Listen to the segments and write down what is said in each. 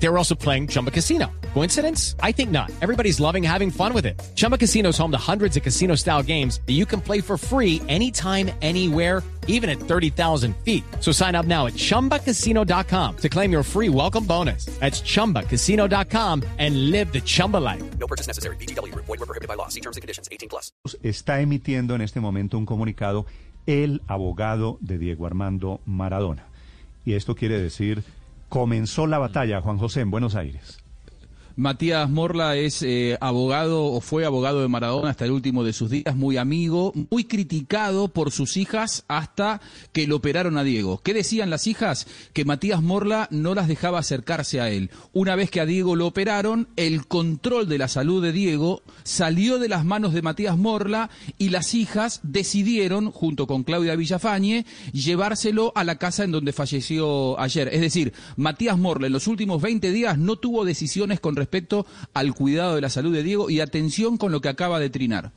They were also playing Chumba Casino. Coincidence? I think not. Everybody's loving having fun with it. Chumba Casino is home to hundreds of casino style games that you can play for free anytime, anywhere, even at 30,000 feet. So sign up now at chumbacasino.com to claim your free welcome bonus. That's chumbacasino.com and live the Chumba life. No purchase necessary. BGW. Void were prohibited by law. See terms and conditions. 18 plus. Está emitiendo en este momento un comunicado el abogado de Diego Armando Maradona. Y esto quiere decir, comenzó la batalla, Juan José, en Buenos Aires. Matías Morla es eh, abogado o fue abogado de Maradona hasta el último de sus días, muy amigo, muy criticado por sus hijas hasta que lo operaron a Diego. ¿Qué decían las hijas? Que Matías Morla no las dejaba acercarse a él. Una vez que a Diego lo operaron, el control de la salud de Diego salió de las manos de Matías Morla y las hijas decidieron, junto con Claudia Villafañe, llevárselo a la casa en donde falleció ayer. Es decir, Matías Morla en los últimos 20 días no tuvo decisiones con respecto al cuidado de la salud de Diego y atención con lo que acaba de trinar.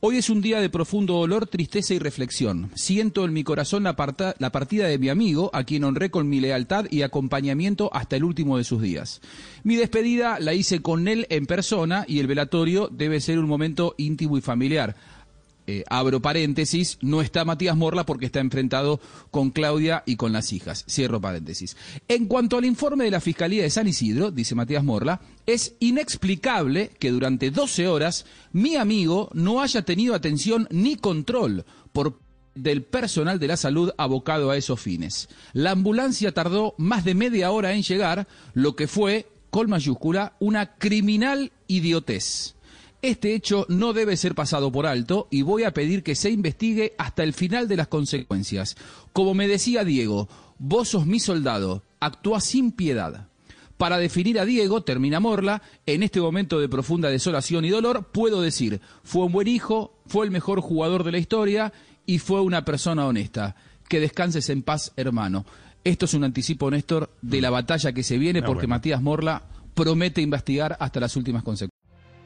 Hoy es un día de profundo dolor, tristeza y reflexión. Siento en mi corazón la, parta- la partida de mi amigo, a quien honré con mi lealtad y acompañamiento hasta el último de sus días. Mi despedida la hice con él en persona y el velatorio debe ser un momento íntimo y familiar. Eh, abro paréntesis, no está Matías Morla porque está enfrentado con Claudia y con las hijas. Cierro paréntesis. En cuanto al informe de la Fiscalía de San Isidro, dice Matías Morla, es inexplicable que durante 12 horas mi amigo no haya tenido atención ni control por del personal de la salud abocado a esos fines. La ambulancia tardó más de media hora en llegar, lo que fue, con mayúscula, una criminal idiotez. Este hecho no debe ser pasado por alto y voy a pedir que se investigue hasta el final de las consecuencias. Como me decía Diego, vos sos mi soldado, actúa sin piedad. Para definir a Diego, termina Morla, en este momento de profunda desolación y dolor, puedo decir, fue un buen hijo, fue el mejor jugador de la historia y fue una persona honesta. Que descanses en paz, hermano. Esto es un anticipo, Néstor, de la batalla que se viene Ah, porque. Matías Morla promete investigar hasta las últimas consecuencias.